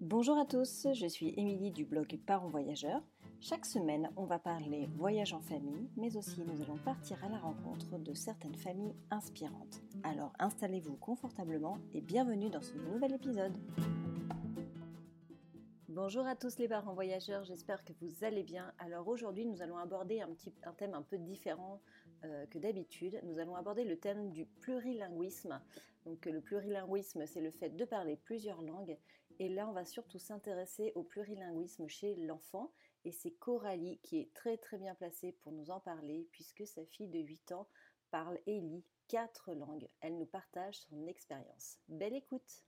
Bonjour à tous, je suis Émilie du blog Parents Voyageurs. Chaque semaine, on va parler voyage en famille, mais aussi nous allons partir à la rencontre de certaines familles inspirantes. Alors installez-vous confortablement et bienvenue dans ce nouvel épisode. Bonjour à tous les parents voyageurs, j'espère que vous allez bien. Alors aujourd'hui nous allons aborder un, thème un peu différent euh, que d'habitude. Nous allons aborder le thème du plurilinguisme. Donc le plurilinguisme c'est le fait de parler plusieurs langues et là on va surtout s'intéresser au plurilinguisme chez l'enfant et c'est Coralie qui est très très bien placée pour nous en parler puisque sa fille de 8 ans parle et lit quatre langues. Elle nous partage son expérience. Belle écoute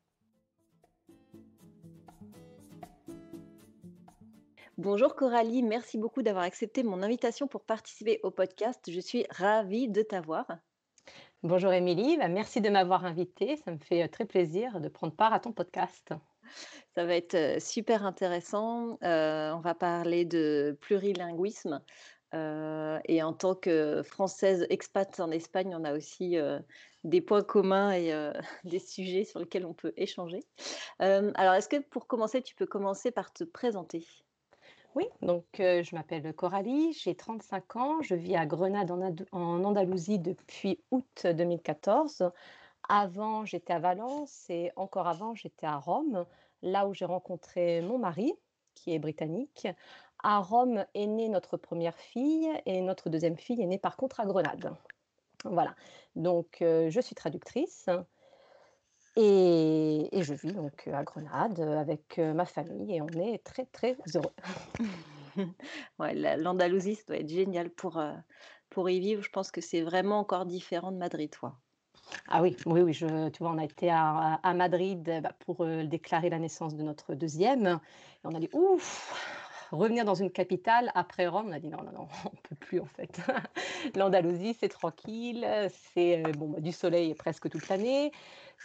Bonjour Coralie, merci beaucoup d'avoir accepté mon invitation pour participer au podcast. Je suis ravie de t'avoir. Bonjour Émilie, bah, merci de m'avoir invitée. Ça me fait euh, très plaisir de prendre part à ton podcast. Ça va être super intéressant. On va parler de plurilinguisme. et en tant que française expat en Espagne, on a aussi des points communs et des sujets sur lesquels on peut échanger. alors, est-ce que pour commencer, tu peux commencer par te présenter? Oui, donc je m'appelle Coralie, j'ai 35 ans, je vis à Grenade en, Andalousie depuis août 2014. Avant, j'étais à Valence et encore avant, j'étais à Rome, là où j'ai rencontré mon mari, qui est britannique. À Rome est née notre première fille et notre deuxième fille est née par contre à Grenade. Voilà, donc euh, je suis traductrice. Et, je vis donc à Grenade avec ma famille et on est très très heureux. ouais, L'Andalousie, ça doit être génial pour, pour y vivre. Je pense que c'est vraiment encore différent de Madrid, toi. Ah oui, oui, oui. Je, tu vois, on a été à, à Madrid bah, pour déclarer la naissance de notre deuxième. Et on a dit, ouf, revenir dans une capitale après Rome, on a dit non, non, non, on ne peut plus en fait. L'Andalousie, c'est tranquille, c'est bon, bah, du soleil presque toute l'année.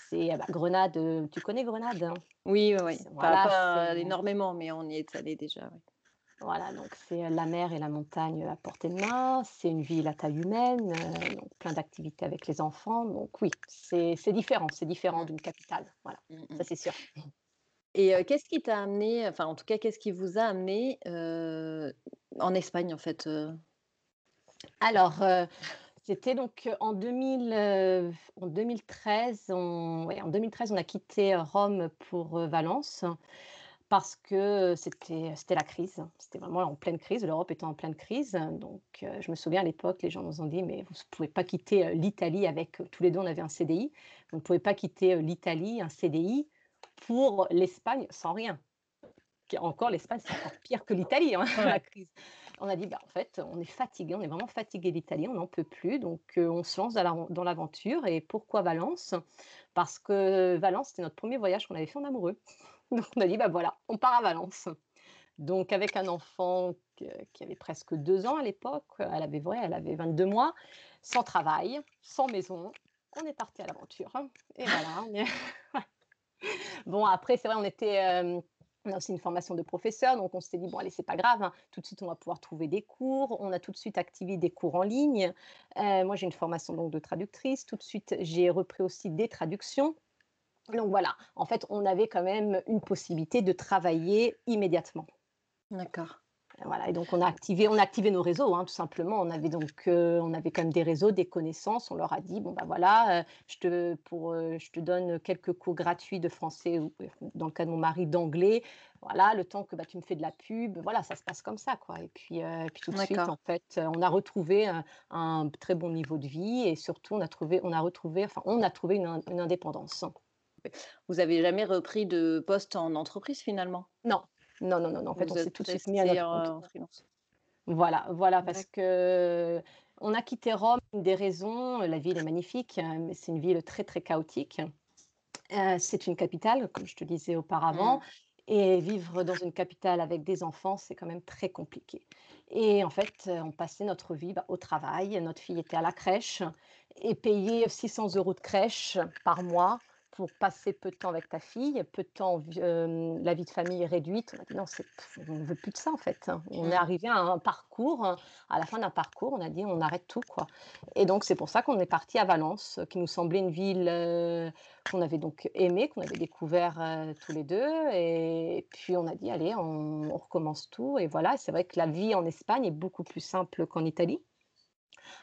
C'est bah, Grenade, tu connais Grenade hein? Oui, oui, oui. pas, énormément, mais on y est allé déjà. Voilà, donc c'est la mer et la montagne à portée de main, c'est une ville à taille humaine, donc plein d'activités avec les enfants. Donc oui, c'est différent, c'est différent d'une capitale. Voilà, mmh, mmh. ça c'est sûr. Et qu'est-ce qui t'a amené, enfin en tout cas, qu'est-ce qui vous a amené en Espagne en fait Alors, c'était donc en, 2000, en 2013, on, en 2013, on a quitté Rome pour Valence parce que c'était la crise. C'était vraiment en pleine crise, l'Europe était en pleine crise. Donc, je me souviens à l'époque, les gens nous ont dit, mais vous ne pouvez pas quitter l'Italie avec, tous les deux, on avait un CDI, vous ne pouvez pas quitter l'Italie, un CDI, pour l'Espagne sans rien. Encore, l'Espagne, c'est encore pire que l'Italie, hein, la crise. On a dit, bah, en fait, on est fatigué, on est vraiment fatigué d'Italie, on n'en peut plus, donc on se lance dans l'aventure. Et pourquoi Valence? Parce que Valence, c'était notre premier voyage qu'on avait fait en amoureux. Donc on a dit, bah voilà, on part à Valence. Donc avec un enfant qui avait presque deux ans à l'époque, elle avait vrai, elle avait 22 mois, sans travail, sans maison, on est parti à l'aventure. Et voilà, on est... Bon, après, c'est vrai, on était. Euh, on a aussi une formation de professeur, donc on s'est dit, bon, allez, c'est pas grave, hein, tout de suite, on va pouvoir trouver des cours. On a tout de suite activé des cours en ligne. Euh, moi, j'ai une formation donc, de traductrice. Tout de suite, j'ai repris aussi des traductions. Donc voilà, en fait, on avait quand même une possibilité de travailler immédiatement. D'accord. Voilà, et donc on a activé, on a activé nos réseaux, hein, tout simplement. On avait donc, euh, on avait quand même des réseaux, des connaissances. On leur a dit bon bah voilà, euh, je te pour, euh, je te donne quelques cours gratuits de français ou dans le cas de mon mari d'anglais. Voilà, le temps que bah, tu me fais de la pub, voilà, ça se passe comme ça quoi. Et puis, puis tout de suite en fait, on a retrouvé un, très bon niveau de vie et surtout on a trouvé, on a retrouvé, enfin on a trouvé une, une indépendance. Vous avez jamais repris de poste en entreprise finalement? Non, non, non, non, En fait, on s'est tout de suite mis à notre compte. freelance. Voilà, voilà, parce que on a quitté Rome. Une des raisons, la ville est magnifique, hein, mais c'est une ville très, très chaotique. Euh, c'est une capitale, comme je te disais auparavant. Mmh. Et vivre dans une capitale avec des enfants, c'est quand même très compliqué. Et en fait, on passait notre vie bah, au travail. Notre fille était à la crèche et payait 600 euros de crèche par mois pour passer peu de temps avec ta fille, peu de temps, la vie de famille est réduite. On a dit non, on ne veut plus de ça en fait. Hein. On est mmh. arrivé à un parcours, à la fin d'un parcours, on a dit on arrête tout quoi. Et donc c'est pour ça qu'on est parti à Valence, qui nous semblait une ville qu'on avait donc aimée, qu'on avait découvert tous les deux. Et puis on a dit allez, on, on recommence tout. Et voilà, c'est vrai que la vie en Espagne est beaucoup plus simple qu'en Italie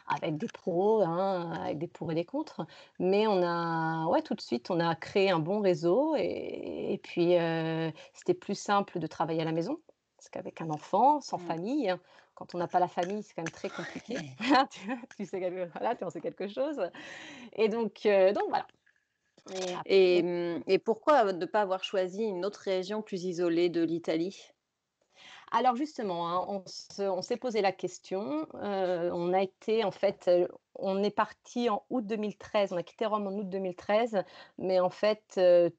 avec des pros, hein, avec des pour et des contre. Mais on a, ouais, tout de suite, on a créé un bon réseau et, puis euh, c'était plus simple de travailler à la maison. Parce qu'avec un enfant, sans mmh. famille, hein, quand on n'a pas la famille, c'est quand même très compliqué. tu, sais, voilà, tu en sais quelque chose. Et donc, euh, donc voilà. Et, mmh, et pourquoi ne pas avoir choisi une autre région plus isolée de l'Italie? Alors justement, hein, on s'est posé la question. Euh, on a été, en fait, euh, on est parti en août 2013. On a quitté Rome en août 2013, mais en fait, euh,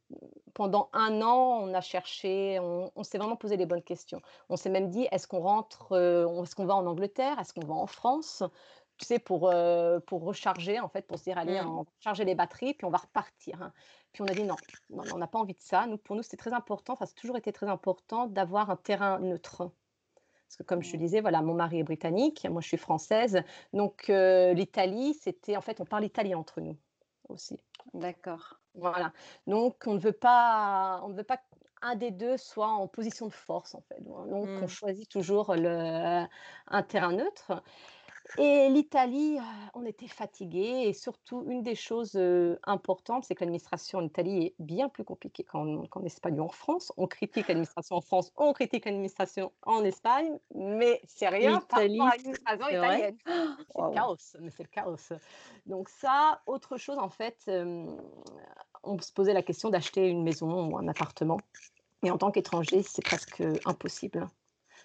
pendant un an, on a cherché, on, s'est vraiment posé les bonnes questions. On s'est même dit, est-ce qu'on rentre, est-ce qu'on va en Angleterre, est-ce qu'on va en France? Tu sais, pour, pour recharger, en fait, pour se dire, allez, mmh. on va charger les batteries, puis on va repartir. Hein. Puis on a dit non, on n'a pas envie de ça. Nous, pour nous, c'était très important, enfin, c'est toujours été très important d'avoir un terrain neutre. Parce que comme je te disais, voilà, mon mari est britannique, moi je suis française. Donc l'Italie, c'était en fait, on parle italien entre nous aussi. D'accord. Voilà. Donc on ne veut pas, on ne veut pas un des deux soit en position de force en fait. Donc on mmh. choisit toujours le, un terrain neutre. Et l'Italie, on était fatigués et surtout une des choses, importantes, c'est que l'administration en Italie est bien plus compliquée qu'en Espagne ou en France. On critique l'administration en France, on critique l'administration en Espagne, mais c'est rien par rapport à l'administration italienne. C'est le chaos, mais c'est le chaos. Donc ça, autre chose en fait, on se posait la question d'acheter une maison ou un appartement et en tant qu'étranger, c'est presque impossible.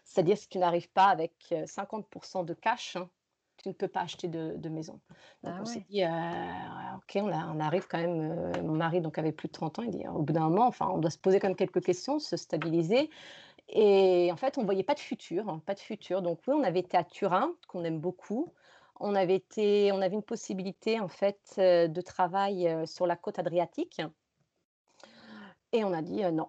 C'est-à-dire si tu n'arrives pas avec, 50% de cash tu ne peux pas acheter de, maison. Donc ah on s'est dit, euh, ok, on, on, arrive quand même. Euh, mon mari donc avait plus de 30 ans. Il dit, au bout d'un moment, enfin, on doit se poser quand même quelques questions, se stabiliser. Et en fait, on voyait pas de futur, hein, pas de futur. Donc oui, on avait été à Turin, qu'on aime beaucoup. On avait été, on avait une possibilité en fait euh, de travail sur la côte adriatique. Et on a dit non.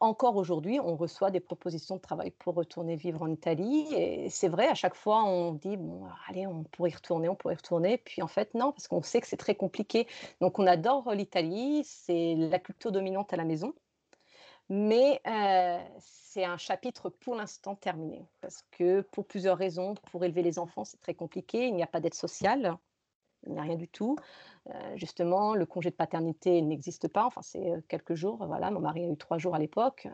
encore aujourd'hui, on reçoit des propositions de travail pour retourner vivre en Italie. Et c'est vrai, à chaque fois, on dit bon, allez, on pourrait y retourner, on pourrait y retourner. Puis en fait, non, parce qu'on sait que c'est très compliqué. Donc on adore l'Italie, c'est la culture dominante à la maison. Mais c'est un chapitre pour l'instant terminé. Parce que pour plusieurs raisons, pour élever les enfants, c'est très compliqué. Il n'y a pas d'aide sociale il n'y a rien du tout. justement, le congé de paternité n'existe pas. Enfin, c'est quelques jours. Voilà, mon mari a eu trois jours à l'époque.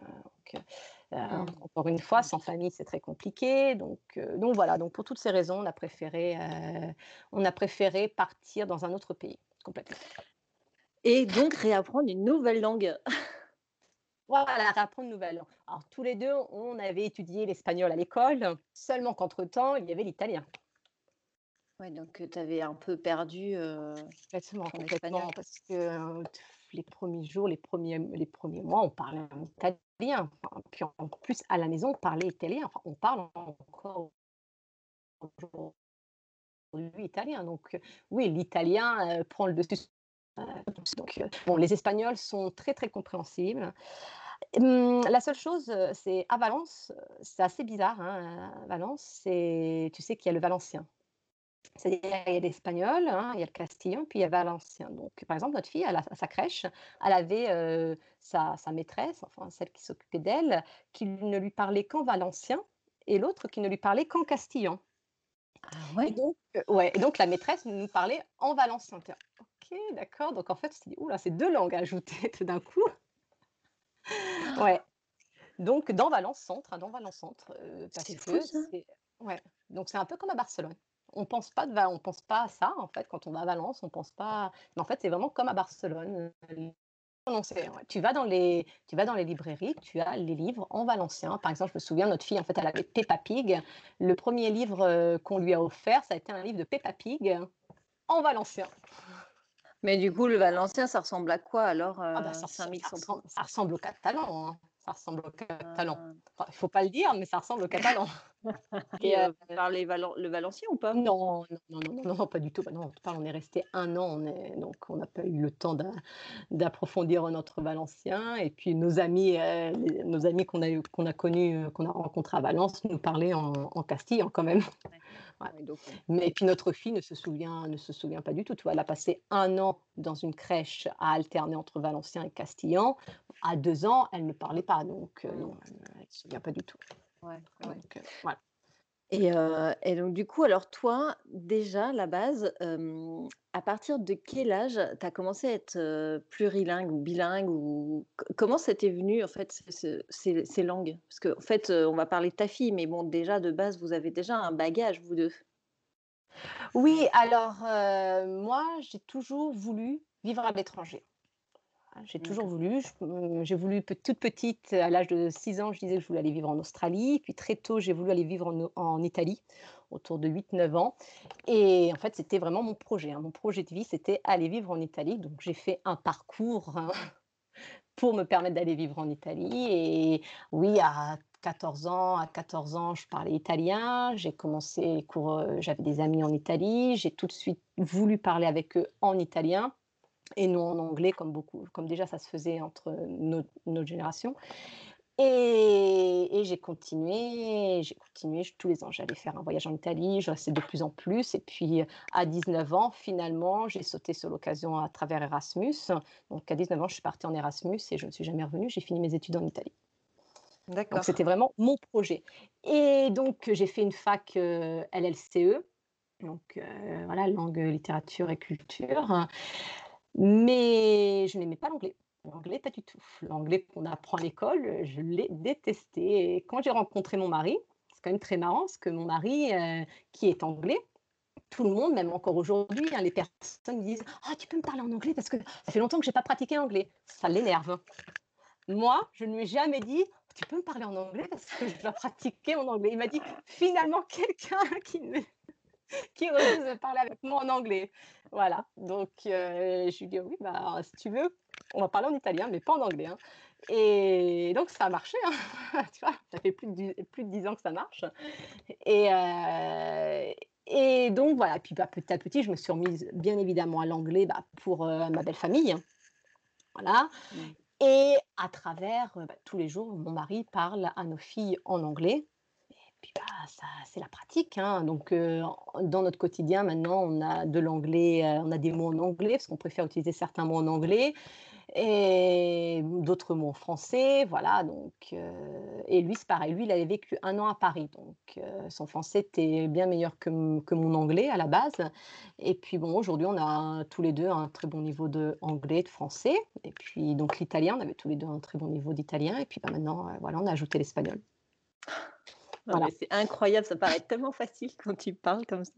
Mmh. Encore une fois, sans famille, c'est très compliqué. Donc, donc voilà. Donc pour toutes ces raisons, on a préféré, on a préféré partir dans un autre pays complètement. Et donc réapprendre une nouvelle langue. Voilà, réapprendre une nouvelle langue. Alors tous les deux, on avait étudié l'espagnol à l'école, seulement qu'entre-temps, il y avait l'italien. Ouais, donc tu avais un peu perdu, Complètement, parce que, les premiers jours, les premiers les premiers mois, on parlait en italien. puis en plus, à la maison, on parlait italien. Enfin, on parle encore aujourd'hui italien. Donc, oui, l'italien, prend le dessus donc, bon, les Espagnols sont très, très compréhensibles. La seule chose, c'est à Valence, c'est assez bizarre, hein, Valence, c'est tu sais qu'il y a le valencien. C'est-à-dire, il y a l'espagnol, hein, il y a le castillan, puis il y a valencien. Donc, par exemple, notre fille, à sa crèche, elle avait sa, maîtresse, enfin celle qui s'occupait d'elle, qui ne lui parlait qu'en valencien, et l'autre qui ne lui parlait qu'en castillan. Ah ouais? Et donc, ouais, et donc la maîtresse nous parlait en valencien. Ok, d'accord. Donc en fait, on s'est dit, oula, c'est deux langues ajoutées tout d'un coup. ouais. Donc dans Valence Centre, hein, dans Valence Centre, c'est fou, ouais. Donc c'est un peu comme à Barcelone on pense pas on pense pas à ça en fait quand on va à Valence, on pense pas. Mais en fait, c'est vraiment comme à Barcelone. tu vas dans les, tu vas dans les librairies, tu as les livres en valencien. Par exemple, je me souviens, notre fille, en fait, elle avait Peppa Pig. Le premier livre euh, qu'on lui a offert, ça a été un livre de Peppa Pig en valencien. Mais du coup, le valencien, ça ressemble à quoi alors ah bah, ça, ressemble, au catalan. Hein. Ça ressemble au catalan. Ah. Il ne faut pas le dire, mais ça ressemble au catalan. Et euh, vous parlez le valencien ou pas? Non non, non, non, pas du tout. Bah non, on est resté un an, on est, donc on n'a pas eu le temps d'approfondir notre valencien. Et puis nos amis, euh, nos amis qu'on a, qu'on a connus, euh, qu'on a rencontrés à Valence, nous parlaient en, en castillan quand même. Mais puis notre fille ne se souvient, ne se souvient pas du tout. Tu elle a passé un an dans une crèche à alterner entre valencien et castillan. À deux ans, elle ne parlait pas, donc non, elle ne se souvient pas du tout. Ouais, Et, et, donc, du coup, alors toi, déjà, la base, à partir de quel âge tu as commencé à être plurilingue ou bilingue ou comment t'est venu, en fait, ces, langues? Parce qu'en en fait, on va parler de ta fille, mais bon, déjà, de base, vous avez déjà un bagage, vous deux. Oui, alors, moi, j'ai toujours voulu vivre à l'étranger. J'ai toujours voulu. Mmh, j'ai voulu toute petite, à l'âge de 6 ans, je disais que je voulais aller vivre en Australie. Puis très tôt, j'ai voulu aller vivre en, Italie, autour de 8-9 ans. Et en fait, c'était vraiment mon projet. Hein. Mon projet de vie, c'était aller vivre en Italie. Donc, j'ai fait un parcours hein, pour me permettre d'aller vivre en Italie. Et oui, à 14 ans, à 14 ans, je parlais italien. J'ai commencé les cours, euh, j'avais des amis en Italie. J'ai tout de suite voulu parler avec eux en italien et non en anglais, comme, beaucoup, comme déjà ça se faisait entre notre, génération. Et, j'ai continué, j'ai continué tous les ans. J'allais faire un voyage en Italie, je restais de plus en plus. Et puis à 19 ans, finalement, j'ai sauté sur l'occasion à travers Erasmus. Donc à 19 ans, je suis partie en Erasmus et je ne suis jamais revenue. J'ai fini mes études en Italie. D'accord. Donc c'était vraiment mon projet. Et donc j'ai fait une fac euh, LLCE, donc euh, voilà, langue, littérature et culture. Mais je n'aimais pas l'anglais. L'anglais, pas du tout. L'anglais qu'on apprend à l'école, je l'ai détesté. Et quand j'ai rencontré mon mari, c'est quand même très marrant, parce que mon mari, euh, qui est anglais, tout le monde, même encore aujourd'hui, hein, les personnes disent Ah, tu peux me parler en anglais parce que ça fait longtemps que je n'ai pas pratiqué anglais. Ça l'énerve. Moi, je ne lui ai jamais dit Tu peux me parler en anglais parce que je dois pratiquer mon anglais. Il m'a dit Finalement, quelqu'un qui qui refuse de parler avec moi en anglais. Voilà. Donc, euh, je lui dis oui, bah, si tu veux, on va parler en italien, mais pas en anglais. Hein. Et donc, ça a marché. Hein. tu vois, ça fait plus de, plus de 10 ans que ça marche. Et, euh, et donc, voilà. Puis, bah, petit à petit, je me suis remise bien évidemment à l'anglais bah, pour euh, ma belle famille. Voilà. Et à travers, bah, tous les jours, mon mari parle à nos filles en anglais bah, ça, c'est la pratique. Hein. Donc, dans notre quotidien, maintenant, on a de l'anglais, on a des mots en anglais parce qu'on préfère utiliser certains mots en anglais et d'autres mots en français. Voilà. Donc, et lui, c'est pareil. Lui, il avait vécu un an à Paris, donc son français était bien meilleur que, que, mon anglais à la base. Et puis bon, aujourd'hui, on a tous les deux un très bon niveau de anglais, de français. Et puis donc l'italien, on avait tous les deux un très bon niveau d'italien. Et puis bah, maintenant, voilà, on a ajouté l'espagnol. C'est incroyable, ça paraît tellement facile quand tu parles comme ça.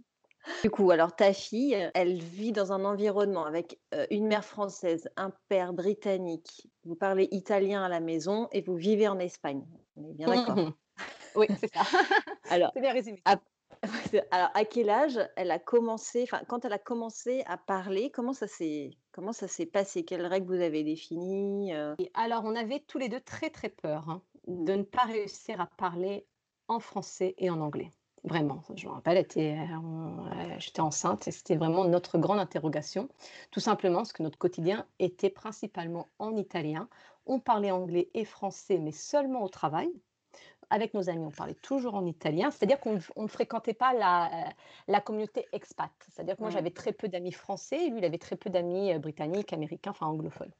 Du coup, alors ta fille, elle vit dans un environnement avec une mère française, un père britannique. Vous parlez italien à la maison et vous vivez en Espagne. On est bien d'accord. oui, c'est ça. alors, c'est bien résumé. À, alors, à quel âge elle a commencé, enfin, quand elle a commencé à parler, comment ça s'est, comment ça s'est passé? Quelles règles vous avez définies Alors, on avait tous les deux très très peur hein, de ne pas réussir à parler en français et en anglais. Vraiment, je me rappelle, j'étais enceinte et c'était vraiment notre grande interrogation, tout simplement parce que notre quotidien était principalement en italien. On parlait anglais et français, mais seulement au travail. Avec nos amis, on parlait toujours en italien, c'est-à-dire qu'on ne fréquentait pas la, la communauté expat. C'est-à-dire que moi, j'avais très peu d'amis français et lui, il avait très peu d'amis euh, britanniques, américains, enfin anglophones.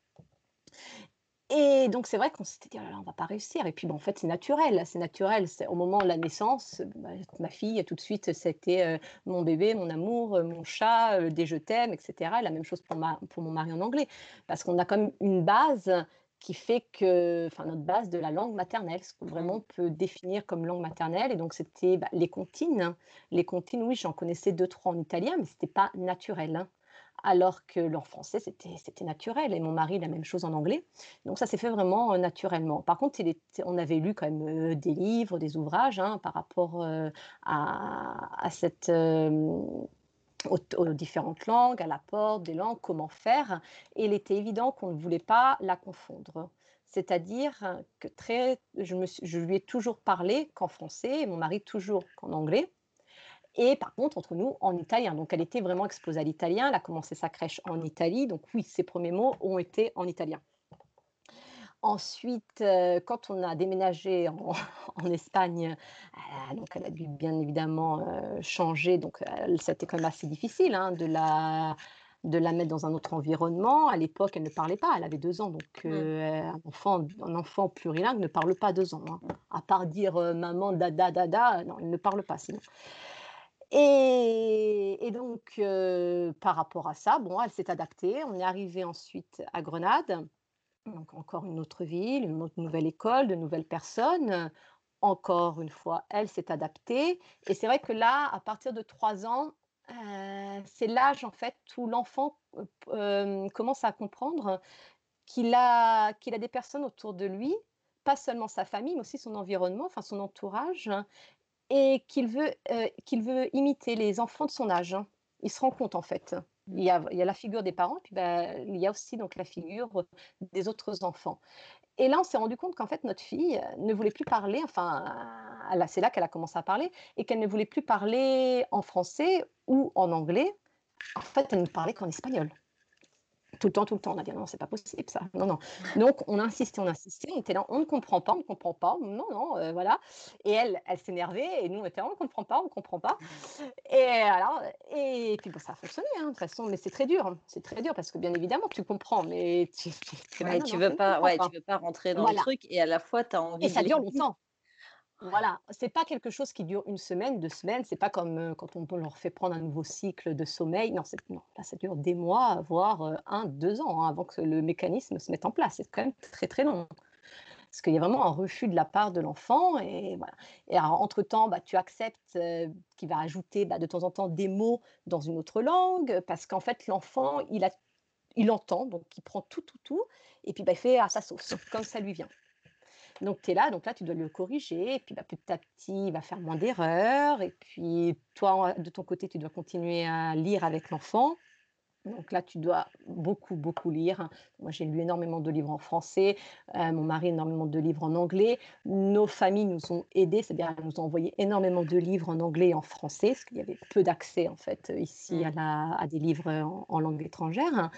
Et donc, c'est vrai qu'on s'était dit, «Oh là là, on va pas réussir. Et puis, bon, en fait, c'est naturel. C'est naturel. Au moment de la naissance, bah, ma fille, tout de suite, c'était mon bébé, mon amour, mon chat, des je t'aime, etc. la même chose pour, ma, pour mon mari en anglais. Parce qu'on a quand même une base qui fait que, enfin, notre base de la langue maternelle, ce qu'on mmh. vraiment peut définir comme langue maternelle. Et donc, c'était bah, les comptines. Les comptines, oui, j'en connaissais deux, trois en italien, mais ce n'était pas naturel. Hein alors que leur français, c'était naturel. Et mon mari, la même chose en anglais. Donc ça s'est fait vraiment euh, naturellement. Par contre, on avait lu quand même euh, des livres, des ouvrages hein, par rapport euh, à, cette, aux, différentes langues, à la porte des langues, comment faire. Et il était évident qu'on ne voulait pas la confondre. C'est-à-dire que très, je lui ai toujours parlé qu'en français, et mon mari toujours qu'en anglais. Et par contre, entre nous, en italien. Donc, elle était vraiment exposée à l'italien. Elle a commencé sa crèche en Italie. Donc, oui, ses premiers mots ont été en italien. Ensuite, euh, quand on a déménagé en, Espagne, euh, donc elle a dû bien évidemment euh, changer. Donc, c'était quand même assez difficile hein, de, la, de la mettre dans un autre environnement. À l'époque, elle ne parlait pas. Elle avait deux ans. Donc, un, enfant, un enfant plurilingue ne parle pas deux ans. Hein. À part dire maman, dada, dada, non, il ne parle pas sinon. Et, donc, par rapport à ça, bon, elle s'est adaptée. On est arrivé ensuite à Grenade donc encore une autre ville, une autre nouvelle école, de nouvelles personnes. Encore une fois, elle s'est adaptée. Et c'est vrai que là, à partir de trois ans, c'est l'âge en fait où l'enfant commence à comprendre qu'il a, qu'il a des personnes autour de lui, pas seulement sa famille, mais aussi son environnement, enfin son entourage, et qu'il veut, qu'il veut imiter les enfants de son âge. Il se rend compte en fait. Il y, a, la figure des parents, puis bah, il y a aussi donc la figure des autres enfants. Et là, on s'est rendu compte qu'en fait, notre fille ne voulait plus parler, enfin, c'est là qu'elle a commencé à parler, et qu'elle ne voulait plus parler en français ou en anglais. En fait, elle ne parlait qu'en espagnol tout le temps, tout le temps. On a dit non, c'est pas possible ça. Non, non. Donc on a insisté, on a insisté. On était là, on ne comprend pas, on ne comprend pas. Non, non, euh, voilà. Et elle, elle s'énervait et nous on était là, on ne comprend pas, on ne comprend pas. Et alors, et puis bon, ça a fonctionné hein, de toute façon, mais c'est très dur. C'est très dur parce que bien évidemment tu comprends, mais tu, tu, veux pas, ouais, tu veux pas rentrer dans le truc et à la fois tu as envie. Et ça dure longtemps. Voilà, c'est pas quelque chose qui dure une semaine, deux semaines. C'est pas comme quand on leur fait prendre un nouveau cycle de sommeil. Non, non là, ça dure des mois, voire un, deux ans hein, avant que le mécanisme se mette en place. C'est quand même très très long. Parce qu'il y a vraiment un refus de la part de l'enfant. Et voilà. Et entre-temps, bah, tu acceptes qu'il va ajouter bah, de temps en temps des mots dans une autre langue, parce qu'en fait, l'enfant, il, il entend, donc il prend tout, tout, tout, et puis bah, il fait à sa sauce, comme ça lui vient. Donc, tu es là, donc là, tu dois le corriger, et puis bah, petit à petit, il va faire moins d'erreurs, et puis toi, de ton côté, tu dois continuer à lire avec l'enfant. Donc là, tu dois beaucoup, beaucoup lire. Moi, j'ai lu énormément de livres en français, euh, mon mari énormément de livres en anglais. Nos familles nous ont aidés, c'est-à-dire qu'elles nous ont envoyé énormément de livres en anglais et en français, parce qu'il y avait peu d'accès en fait ici mmh. à, des livres en, en langue étrangère.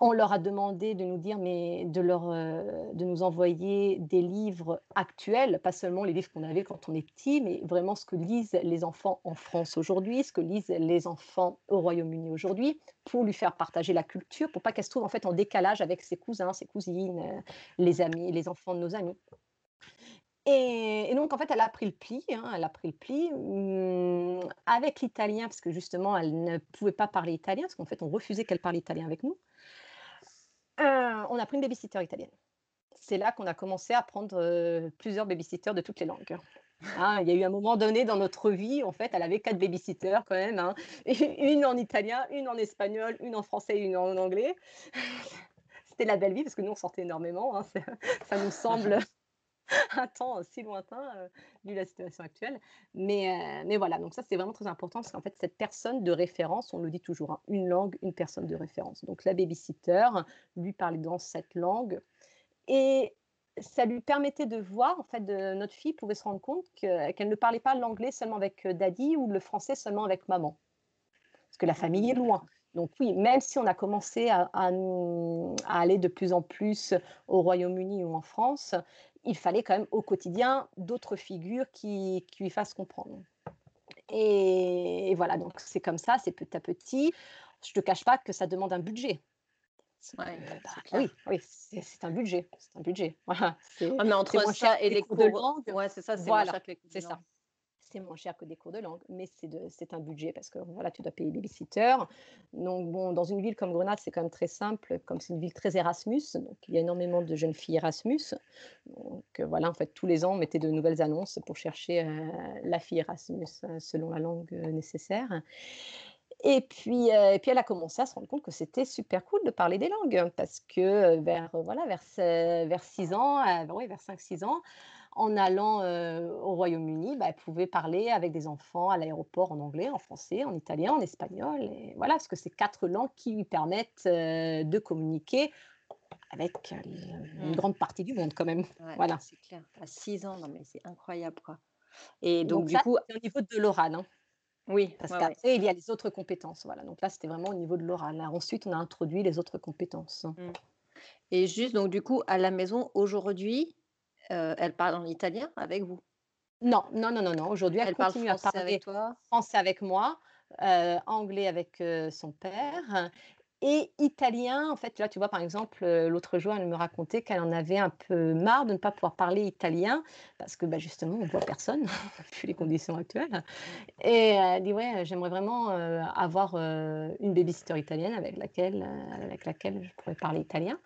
On leur a demandé de nous dire, mais de, leur, euh, de nous envoyer des livres actuels, pas seulement les livres qu'on avait quand on est petit, mais vraiment ce que lisent les enfants en France aujourd'hui, ce que lisent les enfants au Royaume-Uni aujourd'hui, pour lui faire partager la culture, pour pas qu'elle se trouve en fait en décalage avec ses cousins, ses cousines, euh, les amis, les enfants de nos amis. Et, donc, en fait, elle a pris le pli, hein, elle a pris le pli mmh, avec l'italien, parce que justement, elle ne pouvait pas parler italien, parce qu'en fait, on refusait qu'elle parle italien avec nous. Euh, on a pris une babysitter italienne. C'est là qu'on a commencé à prendre euh, plusieurs babysitters de toutes les langues. Hein, il y a eu un moment donné dans notre vie, en fait, elle avait quatre babysitters quand même. Hein. Une en italien, une en espagnol, une en français une en anglais. C'était la belle vie parce que nous, on sortait énormément. Hein. Ça nous semble un temps si lointain euh, vu la situation actuelle. Mais, euh, mais voilà, donc ça c'est vraiment très important parce qu'en fait cette personne de référence, on le dit toujours, hein, une langue, une personne de référence. Donc la babysitter lui parlait dans cette langue et ça lui permettait de voir, en fait, notre fille pouvait se rendre compte qu'elle ne parlait pas l'anglais seulement avec euh, daddy ou le français seulement avec maman. Parce que la famille est loin. Donc oui, même si on a commencé à, aller de plus en plus au Royaume-Uni ou en France, il fallait quand même au quotidien d'autres figures qui, lui fassent comprendre. Et, voilà, donc c'est comme ça, c'est petit à petit. Je ne te cache pas que ça demande un budget. Bah, oui, oui c'est un budget. C'est un budget. Voilà, mais entre ça et les cours de langue, ouais, c'est ça, c'est voilà, c'est ça c'est moins cher que des cours de langue, mais c'est un budget parce que voilà, tu dois payer babysitter. Donc, bon, dans une ville comme Grenade, c'est quand même très simple, comme c'est une ville très Erasmus, donc il y a énormément de jeunes filles Erasmus. Donc, euh, voilà, en fait, tous les ans, on mettait de nouvelles annonces pour chercher euh, la fille Erasmus euh, selon la langue nécessaire. Et puis, et puis, elle a commencé à se rendre compte que c'était super cool de parler des langues parce que vers, voilà, vers, vers 6 ans, oui, vers 5-6 ans, en allant au Royaume-Uni, bah, elle pouvait parler avec des enfants à l'aéroport en anglais, en français, en italien, en espagnol. Et voilà, parce que c'est quatre langues qui lui permettent de communiquer avec une mmh. grande partie du monde quand même. voilà. C'est clair. À 6 ans, non mais c'est incroyable quoi. Et donc, du coup, au niveau de l'oral. Hein. Oui, parce qu'après, il y a les autres compétences. Voilà. Donc là, c'était vraiment au niveau de l'oral. Ensuite, on a introduit les autres compétences. Mmh. Et juste, donc du coup, à la maison, aujourd'hui, elle parle en italien avec vous? Non, non, non, non, non. Aujourd'hui, elle, continue à parler avec toi? français avec moi, anglais avec son père et italien, en fait, là, tu vois, par exemple, l'autre jour, elle me racontait qu'elle en avait un peu marre de ne pas pouvoir parler italien parce que bah, justement, on ne voit personne, vu les conditions actuelles. Et elle dit, ouais, j'aimerais vraiment avoir une babysitter italienne avec laquelle, avec laquelle je pourrais parler italien.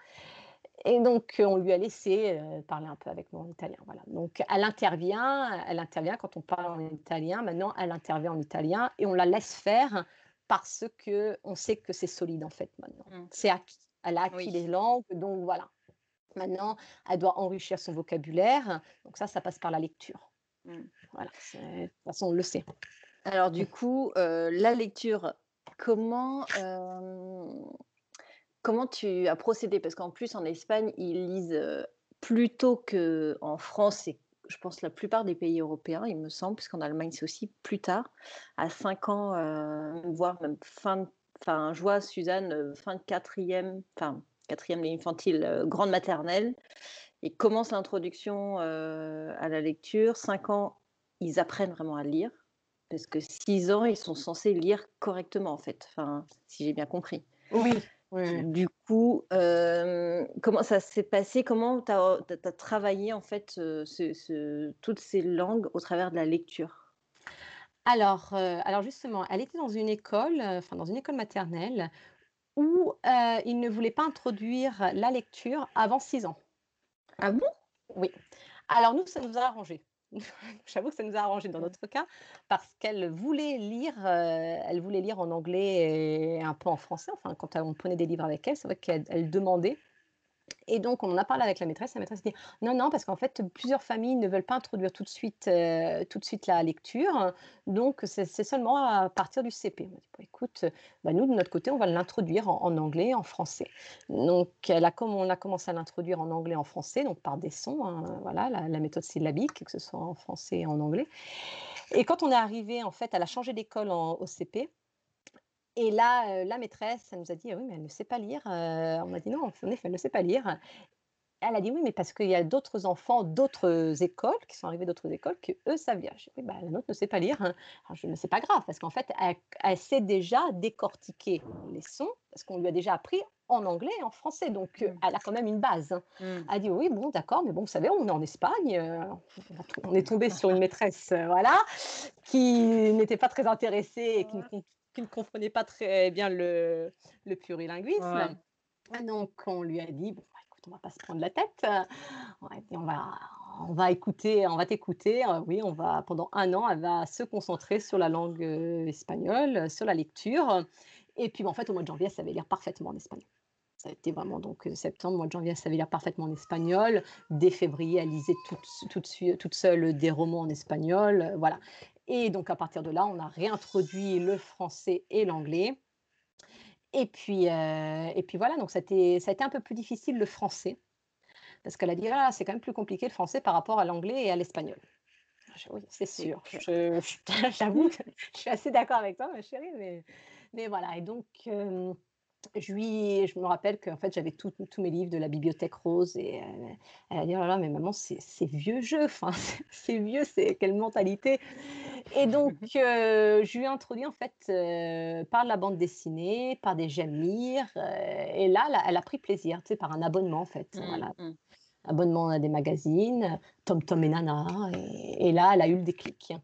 Et donc, on lui a laissé parler un peu avec nous en italien. Voilà. Donc, elle intervient, elle intervient quand on parle en italien. Maintenant, elle intervient en italien et on la laisse faire parce que on sait que c'est solide en fait maintenant. Mmh. C'est acquis. Elle a acquis les langues, donc voilà. Maintenant, elle doit enrichir son vocabulaire. Donc ça, ça passe par la lecture. Mmh. Voilà. De toute façon, on le sait. Alors du coup, la lecture, comment comment tu as procédé? Parce qu'en plus, en Espagne, ils lisent plus tôt qu'en France et je pense, la plupart des pays européens, il me semble, puisqu'en Allemagne, c'est aussi plus tard, à 5 ans, voire même fin, enfin, je vois Suzanne, fin de quatrième, enfin, quatrième infantile, euh, grande maternelle, et commence l'introduction à la lecture. 5 ans, ils apprennent vraiment à lire, parce que 6 ans, ils sont censés lire correctement, en fait, enfin, si j'ai bien compris. Oui. Du coup, comment ça s'est passé? Comment tu as, travaillé en fait ce, toutes ces langues au travers de la lecture? Alors, alors justement, elle était dans une école, enfin dans une école maternelle où ils ne voulaient pas introduire la lecture avant 6 ans. Ah bon? Oui. Alors nous, ça nous a arrangé. J'avoue que ça nous a arrangé dans notre cas parce qu'elle voulait lire, elle voulait lire en anglais et un peu en français. Enfin, quand on prenait des livres avec elle, c'est vrai qu'elle demandait et donc, on en a parlé avec la maîtresse. La maîtresse dit non, non, parce qu'en fait, plusieurs familles ne veulent pas introduire tout de suite, euh, tout de suite la lecture. Donc, c'est seulement à partir du CP. On dit écoute, bah, nous, de notre côté, on va l'introduire en, anglais, en français. Donc, elle a, comme on a commencé à l'introduire en anglais, en français, donc par des sons, hein, voilà, la, méthode syllabique, que ce soit en français et en anglais. Et quand on est arrivé, en fait, elle a changé d'école au CP. Et là, la maîtresse, elle nous a dit: «Ah oui, mais elle ne sait pas lire». on m'a dit: «Non, en effet, elle ne sait pas lire». Elle a dit: «Oui, mais parce qu'il y a d'autres enfants d'autres écoles qui sont arrivés d'autres écoles que eux savent lire». J'ai dit: «Oui, bah, la nôtre ne sait pas lire». Alors je «Mais c'est pas grave parce qu'en fait, elle sait déjà décortiquer les sons parce qu'on lui a déjà appris en anglais et en français, donc mmh. elle a quand même une base, hein». mmh. Elle a dit: «Oui, bon, d'accord, mais bon, vous savez, on est en Espagne, on est tombé sur une maîtresse, voilà, qui n'était pas très intéressée et qui ne ne comprenait pas très bien le, le plurilinguisme. Donc, on lui a dit, bon, bah, écoute, on va pas se prendre la tête. on va, on va écouter, on va t'écouter. Euh, oui, on va, pendant un an, elle va se concentrer sur la langue euh, espagnole, sur la lecture. Et puis, en fait, au mois de janvier, elle savait lire parfaitement en espagnol. Ça a été vraiment donc euh, septembre, mois de janvier, elle savait lire parfaitement en espagnol. Dès février, elle lisait toute, toute, toute seule des romans en espagnol. Voilà. Et donc, à partir de là, on a réintroduit le français et l'anglais. Et puis, euh, et puis voilà, donc ça a, été, ça a été un peu plus difficile le français, parce qu'elle a dit, ah, c'est quand même plus compliqué le français par rapport à l'anglais et à l'espagnol. Oui, c'est sûr. J'avoue que je suis assez d'accord avec toi, ma chérie, mais, mais voilà. Et donc, euh, je, lui, je me rappelle qu'en fait, j'avais tous mes livres de la bibliothèque rose et elle, a dit, oh là là, mais maman, c'est vieux jeu, enfin, c'est vieux, c'est quelle mentalité. Et donc, euh, je lui ai introduit en fait euh, par la bande dessinée, par des j'aime lire, euh, et là, elle a, pris plaisir, tu sais, par un abonnement en fait. Mmh, voilà. Mmh. Abonnement à des magazines, Tom Tom et Nana, et, et, là, elle a eu le déclic.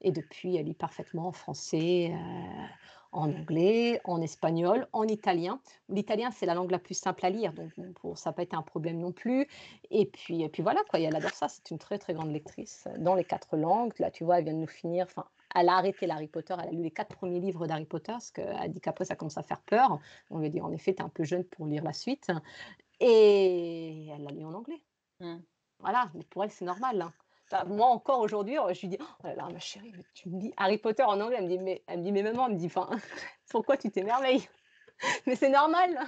Et depuis, elle lit parfaitement en français en anglais, en espagnol, en italien. L'italien, c'est la langue la plus simple à lire, donc pour, ça n'a pas été un problème non plus. Et puis, et puis voilà, quoi, elle adore ça, c'est une très très grande lectrice dans les quatre langues. Là, tu vois, elle vient de nous finir, enfin, elle a arrêté l'Harry Potter, elle a lu les quatre premiers livres d'Harry Potter, parce qu'elle dit qu'après ça commence à faire peur. On lui a dit, en effet, tu es un peu jeune pour lire la suite. Et elle l'a lu en anglais. Mmh. Voilà, mais pour elle, c'est normal. Hein. Moi encore aujourd'hui, je lui dis: «Oh là là, ma chérie, tu me dis Harry Potter en anglais». Elle me dit: «Mais» elle me dit: «Mais maman», elle me dit: «Enfin, pourquoi tu t'émerveilles? Mais c'est normal,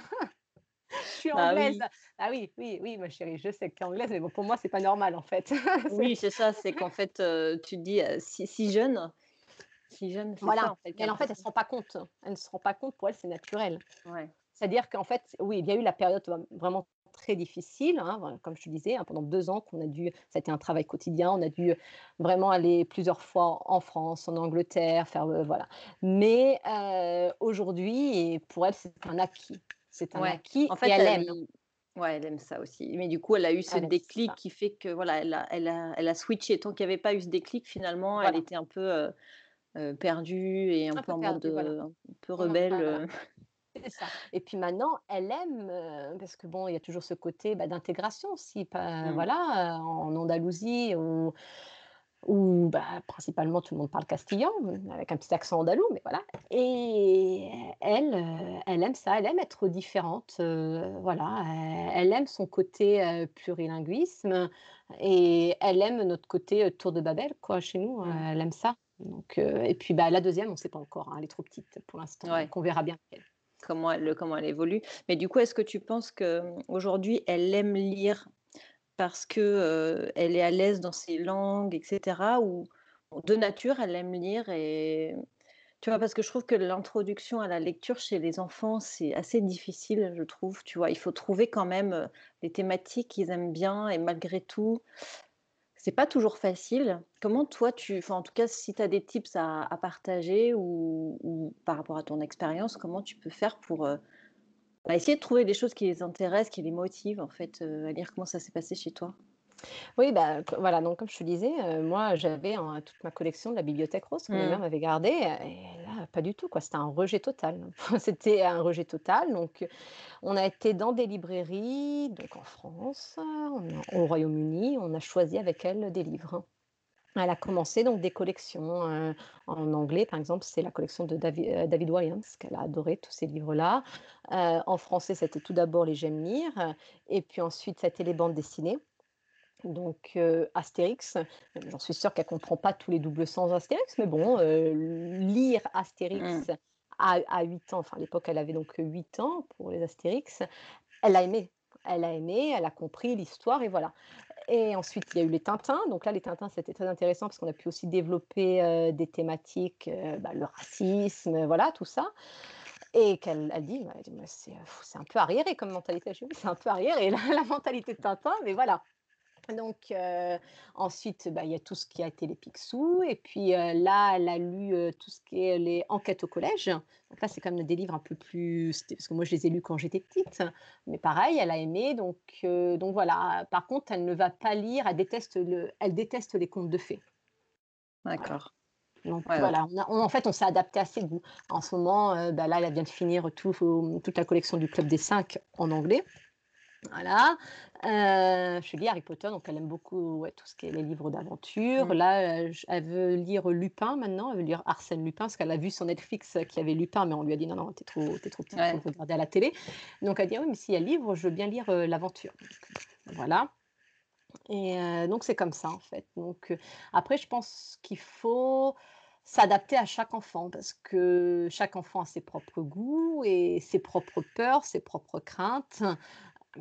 je suis Bah anglaise». oui. Ah oui, oui, oui, ma chérie, je sais que tu es anglaise, mais bon, pour moi, c'est pas normal en fait. Oui, c'est ça, c'est qu'en fait, heu, tu te dis, heu, si si jeune si jeune, ça voilà, en fait mais en fait, elle se important. rend pas compte. Elle ne se rend pas compte, pour elle, c'est naturel. Ouais. C'est-à-dire qu'en fait, oui, il y a eu la période vraiment très difficile, hein, comme je te disais, hein, pendant 2 ans qu'on a dû ça a été un travail quotidien, on a dû vraiment aller plusieurs fois en France, en Angleterre, faire, heu, voilà. Mais heu, aujourd'hui pour elle, c'est un acquis. C'est un Ouais, acquis en et elle elle aime. ouais, elle aime ça aussi. Mais du coup, elle a eu ce Elle déclic qui fait que voilà, elle a elle a elle a switché. Tant qu'il y avait pas eu ce déclic, finalement, elle était un peu, heu, perdue et un un peu peu en mode, perdue, voilà. heu, un peu rebelle, Voilà. Heu. C'est ça et puis maintenant, elle aime, parce que bon, il y a toujours ce côté, bah, d'intégration aussi, Mmh. voilà, en Andalousie où où, bah, principalement tout le monde parle castillan, avec un petit accent andalou, mais voilà et elle, elle aime ça, elle aime être différente, voilà, elle aime son côté, plurilinguisme et elle aime notre côté, tour de Babel quoi, chez nous, Mmh. elle aime ça donc et puis, bah, la deuxième, on ne sait pas encore, hein, elle est trop petite pour l'instant, Ouais, donc on verra bien. Comment elle comment elle évolue. Mais du coup, est-ce que tu penses qu'aujourd'hui, elle aime lire parce que, heu, elle est à l'aise dans ses langues et cetera? Ou de nature, elle aime lire et Tu vois? Parce que je trouve que l'introduction à la lecture chez les enfants, c'est assez difficile, je trouve, tu vois? Il faut trouver quand même, les thématiques qu'ils aiment bien et malgré tout, c'est pas toujours facile. Comment toi tu enfin, en tout cas, si tu as des tips à à partager ou ou par rapport à ton expérience, comment tu peux faire pour, heu, bah, essayer de trouver des choses qui les intéressent, qui les motivent, en fait, heu, à lire? Comment ça s'est passé chez toi? Oui, bah, voilà, donc comme je te disais, heu, moi j'avais toute ma collection de la Bibliothèque Rose que ma mère Mmh. m'avait gardée, et pas du tout quoi, c'était un rejet total. C'était un rejet total, donc on a été dans des librairies, donc en France, on a au Royaume-Uni, on a choisi avec elle des livres. Elle a commencé donc des collections, heu, en anglais par exemple, c'est la collection de heu, David Walliams qu'elle a adoré tous ces livres-là. Heu, en français, c'était tout d'abord les heu et puis ensuite été les bandes dessinées. Donc heu, Astérix, j'en suis sûre qu'elle comprend pas tous les doubles sens d'Astérix, mais bon, heu, lire Mmh. Astérix à à 8 ans, enfin à l'époque elle avait donc 8 ans pour les Astérix, elle a aimé. Elle a aimé, elle a compris l'histoire et voilà. Et ensuite il y a eu les Tintins, donc là les Tintins c'était très intéressant parce qu'on a pu aussi développer, heu, des thématiques, bah, le racisme, voilà tout ça et qu'elle elle dit, bah, elle dit: «Mais c'est, un peu arriéré comme mentalité». Je dis: «Oui, c'est un peu arriéré la la mentalité de Tintin, mais voilà». Donc heu, ensuite, bah, il y a tout ce qui a été les Picsou et puis, heu, là, elle a lu, heu, tout ce qui est les enquêtes au collège. Donc là, c'est quand même des livres un peu plus parce que moi, je les ai lus quand j'étais petite, mais pareil, elle a aimé donc donc voilà. Par contre, elle ne va pas lire, elle déteste le elle déteste les contes de fées. D'accord. Donc Ouais, voilà, on a on en fait, on s'est adapté à ses goûts. En ce moment, bah, là, elle vient de finir tout toute la collection du Club des 5 en anglais. Voilà, heu, je dis Harry Potter, donc elle aime beaucoup, ouais, tout ce qui est les livres d'aventure. Mmh. Là, heu, j elle veut lire Lupin maintenant, elle veut lire Arsène Lupin parce qu'elle a vu sur Netflix, heu, qu'il y avait Lupin, mais on lui a dit: «Non, non, tu es trop tu trop petite pour Ouais. le regarder à la télé». Donc elle dit: «Ah oui, mais s'il y a livre, je veux bien lire, heu, l'aventure». Voilà et donc c'est comme ça, en fait. Donc après je pense qu'il faut s'adapter à chaque enfant parce que chaque enfant a ses propres goûts et ses propres peurs, ses propres craintes.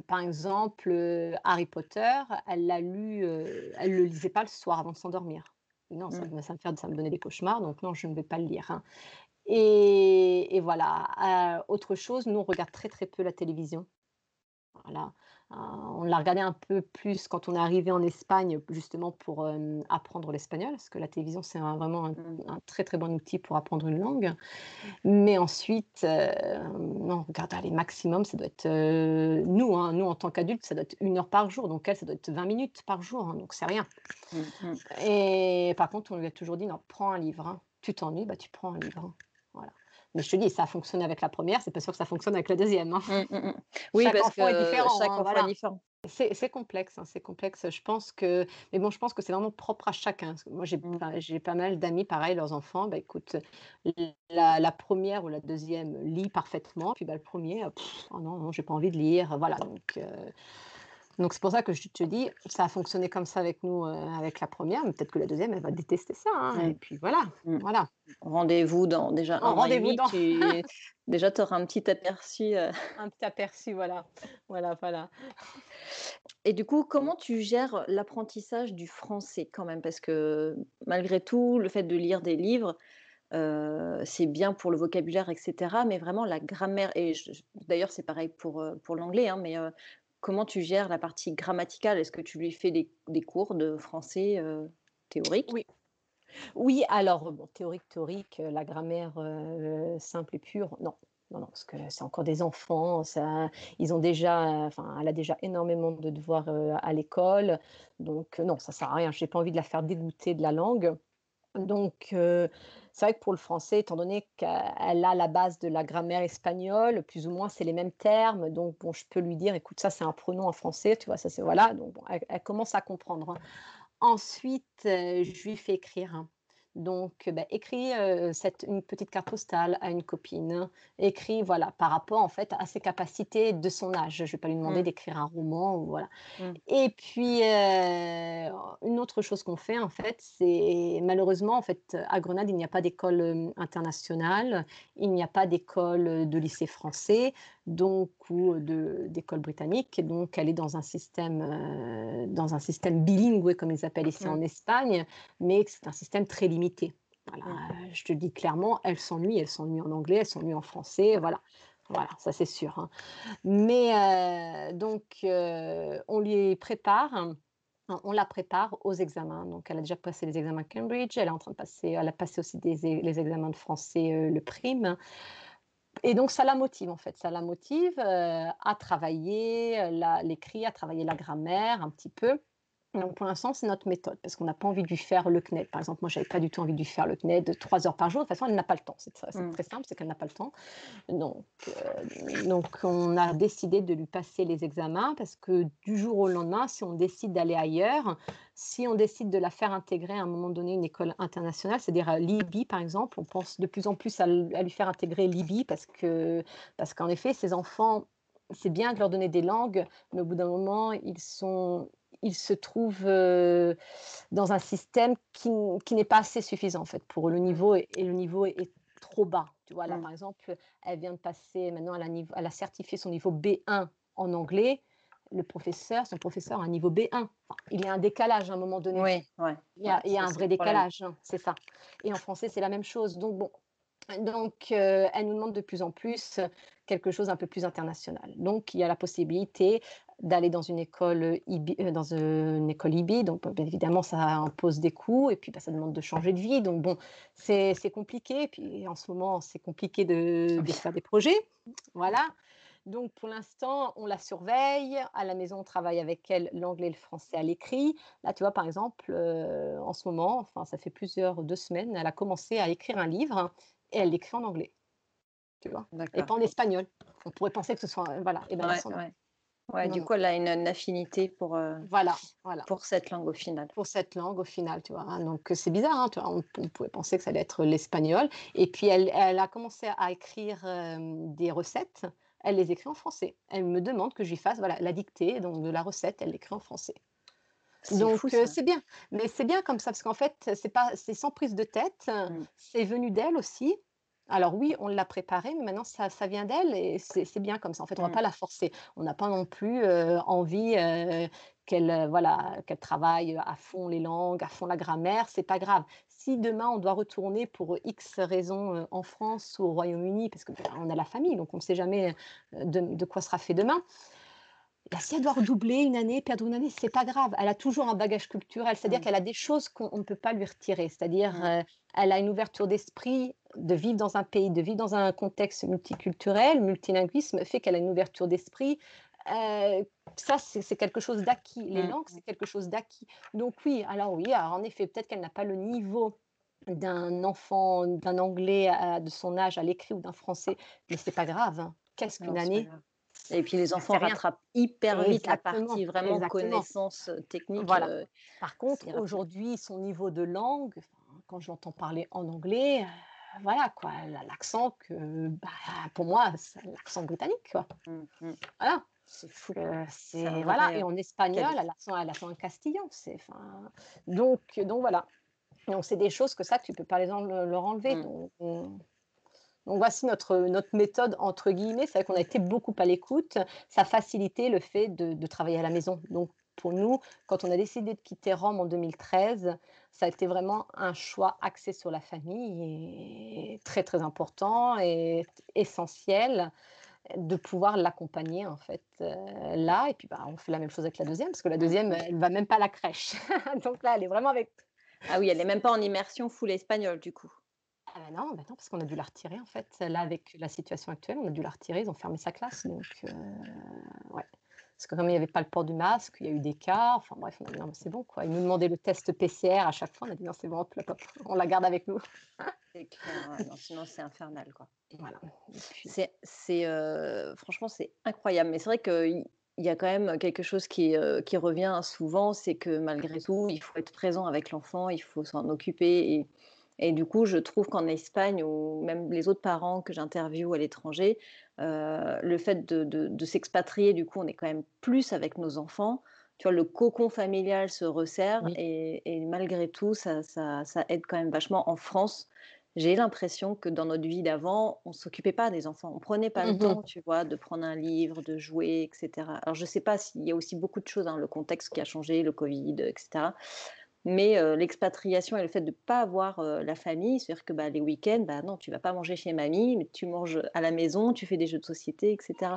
Par exemple, heu, Harry Potter, elle l'a lu, heu, elle le lisait pas le soir avant de s'endormir. Non, ça Mmh. me ça me fait ça me donnait des cauchemars, donc non, je ne vais pas le lire, hein et et voilà. Heu, autre chose, nous, on regarde très, très peu la télévision. Voilà, on l'a regardé un peu plus quand on est arrivé en Espagne, justement pour, hem, apprendre l'espagnol, parce que la télévision, c'est vraiment un Mmh. un très, très bon outil pour apprendre une langue. Mais ensuite, non, regarde, allez, maximum, ça doit être, heu, nous, hein, nous en tant qu'adultes, ça doit être une heure par jour, donc elle, ça doit être 20 minutes par jour, hein, donc c'est rien. Mmh mh. Et par contre, on lui a toujours dit: «Non, prends un livre, hein. Tu t'ennuies, bah, tu prends un livre, hein». Voilà. Mais je te dis, ça a fonctionné avec la première, c'est pas sûr que ça fonctionne avec la deuxième, hein. Mmh, mmh mh. Oui, Chaque parce enfant est différent, chaque hein, enfant est différent. C'est complexe, hein, c'est complexe. Je pense que mais bon, je pense que c'est vraiment propre à chacun. Moi, j'ai Mmh. pas mal d'amis, pareil, leurs enfants, bah, écoute, la la 1 ou la deuxième lit parfaitement, puis, bah, le premier, er «Oh non, non, j'ai pas envie de lire», voilà, donc heu, Donc c'est pour ça que je te dis, ça a fonctionné comme ça avec nous, avec la première, mais peut-être que la deuxième, elle va détester ça. Hein, mmh. Et puis voilà, mmh. voilà. Rendez-vous dans déjà un rendez-vous dans... tu... déjà tu auras un petit aperçu. Un petit aperçu, voilà, voilà, voilà. Et du coup, comment tu gères l'apprentissage du français quand même? Parce que malgré tout, le fait de lire des livres, c'est bien pour le vocabulaire, etc. Mais vraiment la grammaire, et d'ailleurs c'est pareil pour, pour l'anglais, hein, mais comment tu gères la partie grammaticale? Est-ce que tu lui fais des, cours de français théorique Oui. Oui, alors, théorique, théorique, la grammaire simple et pure, non. Non, non, parce que c'est encore des enfants, ça, ils ont déjà, enfin, elle a déjà énormément de devoirs à l'école, donc non, ça sert à rien. Je n'ai pas envie de la faire dégoûter de la langue. Donc, c'est vrai que pour le français, étant donné qu'elle a la base de la grammaire espagnole, plus ou moins c'est les mêmes termes, donc bon, je peux lui dire, écoute, ça c'est un pronom en français, tu vois, ça c'est voilà, donc elle, commence à comprendre. Hein. Ensuite, je lui fais écrire. Donc, bah, écris cette, une petite carte postale à une copine. Écris, voilà, par rapport en fait à ses capacités de son âge. Je ne vais pas lui demander mmh. d'écrire un roman, voilà. Mmh. Et puis, une autre chose qu'on fait en fait, c'est malheureusement en fait à Grenade, il n'y a pas d'école internationale, il n'y a pas d'école de lycée français donc ou d'école britannique. Donc, elle est dans un système, euh, dans un système bilingue, comme ils appellent ici en Espagne, mais c'est un système très limité. Voilà, je te dis clairement, elle s'ennuie, elle s'ennuie en anglais, elle s'ennuie en français, voilà. Voilà, ça c'est sûr. Hein. Mais euh, donc, euh, on lui prépare, on la prépare aux examens. Donc, elle a déjà passé les examens Cambridge, elle est en train de passer, elle a passé aussi des, les examens de français, le prime et donc, ça la motive, en fait. Ça la motive à travailler l'écrit, à travailler la grammaire un petit peu. Donc pour l'instant, c'est notre méthode, parce qu'on n'a pas envie de lui faire le CNED. Par exemple, moi, je n'avais pas du tout envie de lui faire le CNED trois heures par jour. De toute façon, elle n'a pas le temps. C'est très simple, c'est qu'elle n'a pas le temps. Donc, euh, donc, on a décidé de lui passer les examens, parce que du jour au lendemain, si on décide d'aller ailleurs, si on décide de la faire intégrer à un moment donné une école internationale, c'est-à-dire à l'IBI, par exemple, on pense de plus en plus à, lui faire intégrer l'IBI, parce qu'en parce qu'en effet, ces enfants c'est bien de leur donner des langues, mais au bout d'un moment, ils sont, ils se trouvent dans un système qui, n'est pas assez suffisant en fait pour le niveau et, le niveau est, trop bas. Tu vois, là par exemple, elle vient de passer maintenant, elle a, niveau, elle a certifié son niveau B1 en anglais. Le professeur, son professeur a un niveau B1. il y a un décalage à un moment donné. Oui, ouais. Il y a, il y a un vrai décalage, hein, c'est ça. Et en français, c'est la même chose. Donc, bon, donc, elle nous demande de plus en plus quelque chose un peu plus international. Donc, il y a la possibilité d'aller dans une école IB, euh, dans une école IB. Donc, bien évidemment, ça impose des coûts et puis bah, ça demande de changer de vie. Donc, bon, c'est compliqué. Et puis, en ce moment, c'est compliqué de, faire des projets. Voilà. Donc, pour l'instant, on la surveille. À la maison, on travaille avec elle l'anglais et le français à l'écrit. Là, tu vois, par exemple, euh, en ce moment, enfin, ça fait plusieurs, deux semaines, elle a commencé à écrire un livre et elle l'écrit en anglais. Tu vois Et pas en espagnol. On pourrait penser que ce soit. Voilà. Et ben, Ouais, du coup, elle a une, afffinité pour, euh, voilà, voilà. pour cette langue au final. Pour cette langue au final, tu vois. Hein. Donc, c'est bizarre, hein, tu vois, on, pouvait penser que ça allait être l'espagnol. Et puis, elle, elle, a commencé à écrire des recettes. Elle les écrit en français. Elle me demande que je lui fasse voilà, la dictée donc, de la recette. Elle l'écrit en français. Donc, c'est bien. Mais c'est bien comme ça, parce qu'en fait, c'est pas, c'est sans prise de tête. Mmh. C'est venu d'elle aussi. Alors oui, on l'a préparée, mais maintenant ça, vient d'elle et c'est bien comme ça. En fait, on ne va mmh. pas la forcer. On n'a pas non plus envie qu'elle voilà, qu'elle travaille à fond les langues, à fond la grammaire. C'est pas grave. Si demain on doit retourner pour X raisons en France ou au Royaume-Uni, parce qu'on ben, a la famille, donc on ne sait jamais de quoi sera fait demain. Bah, si elle doit redoubler une année, perdre une année, c'est pas grave. Elle a toujours un bagage culturel, c'est-à-dire mmh. qu'elle a des choses qu'on ne peut pas lui retirer. C'est-à-dire, mmh. euh, elle a une ouverture d'esprit de vivre dans un pays, de vivre dans un contexte multiculturel, multilinguisme fait qu'elle a une ouverture d'esprit. Euh, ça, c'est quelque chose d'acquis. Les mmh. langues, c'est quelque chose d'acquis. Donc oui, alors oui, alors en effet, peut-être qu'elle n'a pas le niveau d'un enfant, d'un anglais de son âge à l'écrit ou d'un français, mais c'est pas grave. Hein. Qu'est-ce qu'une année et puis les enfants rattrapent hyper vite la partie vraiment connaissance technique. Voilà. Par contre, aujourd'hui, son niveau de langue, quand j'entends parler en anglais, voilà quoi, l'accent que, bah, pour moi, c'est l'accent britannique quoi. Mmh, mmh. Voilà. C'est fou. c'est voilà, et en espagnol, elle a son castillan. C'est donc donc voilà. Donc c'est des choses que ça, tu peux pas les leur enlever. Mmh. Donc, donc voici notre, notre méthode entre guillemets. C'est vrai qu'on a été beaucoup à l'écoute. Ça a facilité le fait de, travailler à la maison. Donc pour nous, quand on a décidé de quitter Rome en 2013, ça a été vraiment un choix axé sur la famille et très très important et essentiel de pouvoir l'accompagner en fait euh, là et puis bah, on fait la même chose avec la deuxième parce que la deuxième elle va même pas à la crèche donc là elle est vraiment avec ah oui elle est même pas en immersion full espagnol du coup ah bah non, bah non parce qu'on a dû la retirer en fait là avec la situation actuelle on a dû la retirer ils ont fermé sa classe donc euh, ouais parce que comme il n'y avait pas le port du masque, il y a eu des cas. Enfin bref, on a dit non, c'est bon quoi. Ils nous demandaient le test PCR à chaque fois. On a dit non, c'est bon, on la garde avec nous. sinon c'est infernal quoi. Voilà. C'est, euh, franchement, c'est incroyable. Mais c'est vrai qu'il y a quand même quelque chose qui, euh, qui revient souvent, c'est que malgré tout, il faut être présent avec l'enfant, il faut s'en occuper. Et et du coup, je trouve qu'en Espagne, ou même les autres parents que j'interviewe à l'étranger, euh, le fait de, s'expatrier, du coup, on est quand même plus avec nos enfants. Tu vois, le cocon familial se resserre et, malgré tout, ça, aide quand même vachement. En France, j'ai l'impression que dans notre vie d'avant, on ne s'occupait pas des enfants. On prenait pas le mmh temps, tu vois, de prendre un livre, de jouer, etc. Alors, je ne sais pas s'il y a aussi beaucoup de choses, hein, le contexte qui a changé, le Covid, etc. Mais l'expatriation et le fait de ne pas avoir la famille, c'est-à-dire que bah, les week-ends, bah, non, tu vas pas manger chez mamie, mais tu manges à la maison, tu fais des jeux de société, etc.